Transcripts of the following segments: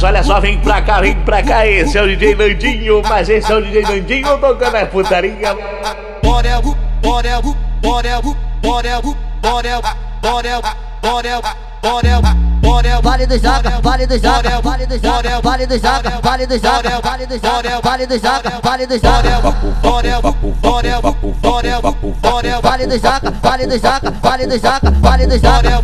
mas olha só, vem pra cá, vem pra cá. Esse é o DJ Nandinho, mas esse é o DJ Nandinho tocando a é putaria. Bora, bora, bora, bora, bora, bora, bora, bora. Vale do Zaga, Vale do Zaga, Vale do Zaga, Vale do Zaga, Vale do Zaga, Vale do Zaga, Vale do Zaga, Vale do Zaga. Vale do Zaga, Vale do Zaga, Vale do Zaga, Vale do Zaga.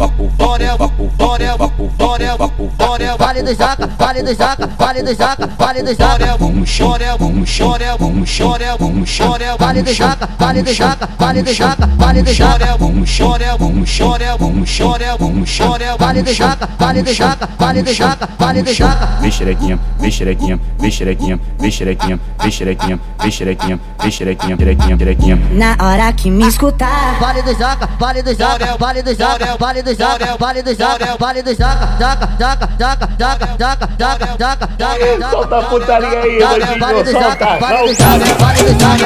Vale do Zaga, Vale do Zaga, Vale do Zaga, Vale do Zaga. Vamos chorar, vamos chorar, vamos chorar, vamos chorar. Vale do Zaga, Vale do Zaga, Vale do Zaga, Vale do Zaga. Vamos chorar, vamos chorar, vamos chorar, vamos chorar, vamos chorar. Vale do Zaga vale de jaca, vale de jaca, vale de jaca. Vem xerequinha, vem xerequinha, vem xerequinha, vem xerequinha, vem xerequinha, xerequinha, xerequinha, xerequinha. Na hora que me escutar. Vale de jaca, vale de jaca, vale de jaca, vale de jaca, vale de jaca, vale de jaca, jaca, jaca, jaca, jaca, jaca, jaca, jaca, jaca. jaca, jaca, jaca, jaca, jaca, jaca, jaca, jaca, jaca, jaca, vale do jaca.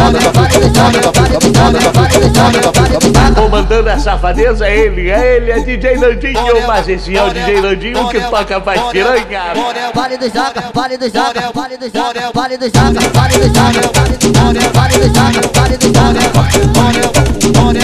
Comandando a safadeza é ele, é ele, é DJ Landinho, mas esse é o DJ Landinho que toca mais piranha. Vale do Zaga, vale do Zaga, vale do Zaga, vale do Zaga, vale do Zaga, vale do Zaga, vale do Zaga, vale do Zaga.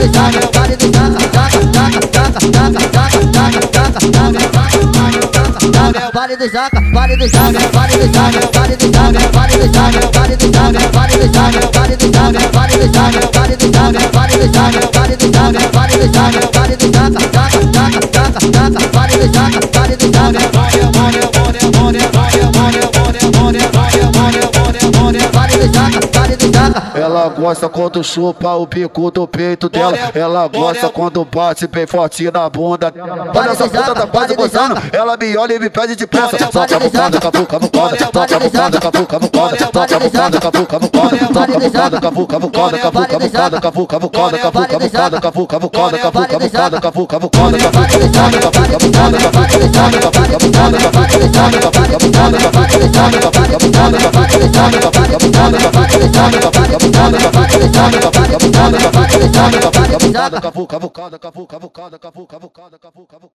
vale do saca, vale do saca, saca, saca, saca, saca, saca, saca, saca, saca, vale do saca, vale do saca, vale do saca, vale do saca, vale do saca, vale do saca, vale do saca, vale do saca, vale do saca, vale do saca, vale do saca, vale do saca, vale do saca, vale do saca, saca, saca, saca, saca, vale do saca, vale do saca, vale do saca, vale do saca, Ela gosta quando chupa o bico do peito dela. Ela gosta quando bate bem forte na bunda. Olha essa puta da base gozando. Ela me olha e me pede de depressa. Toca bucada, capuca, bucada. Toca bucada, capuca, bucada. Toca bucada, capuca, bucada. Toca bucada, capuca, bucada. Capuca, bucada, capuca, bucada. Capuca, bucada, capuca, bucada. Capuca, bucada, capuca, bucada. Capuca, bucada, capuca, bucada. Capuca, bucada, capuca, bucada. Capuca, bucada, capuca, bucada. Capuca, bucada, capuca, bucada. Capuca, bucada, capuca, bucada. Capuca, bucada, capuca, bucada cavucada, cavucada, cavucada, cavucada, cavucada, cavucada, cavucada, cavucada, cavucada, cavucada, cavucada, cavucada, cavucada,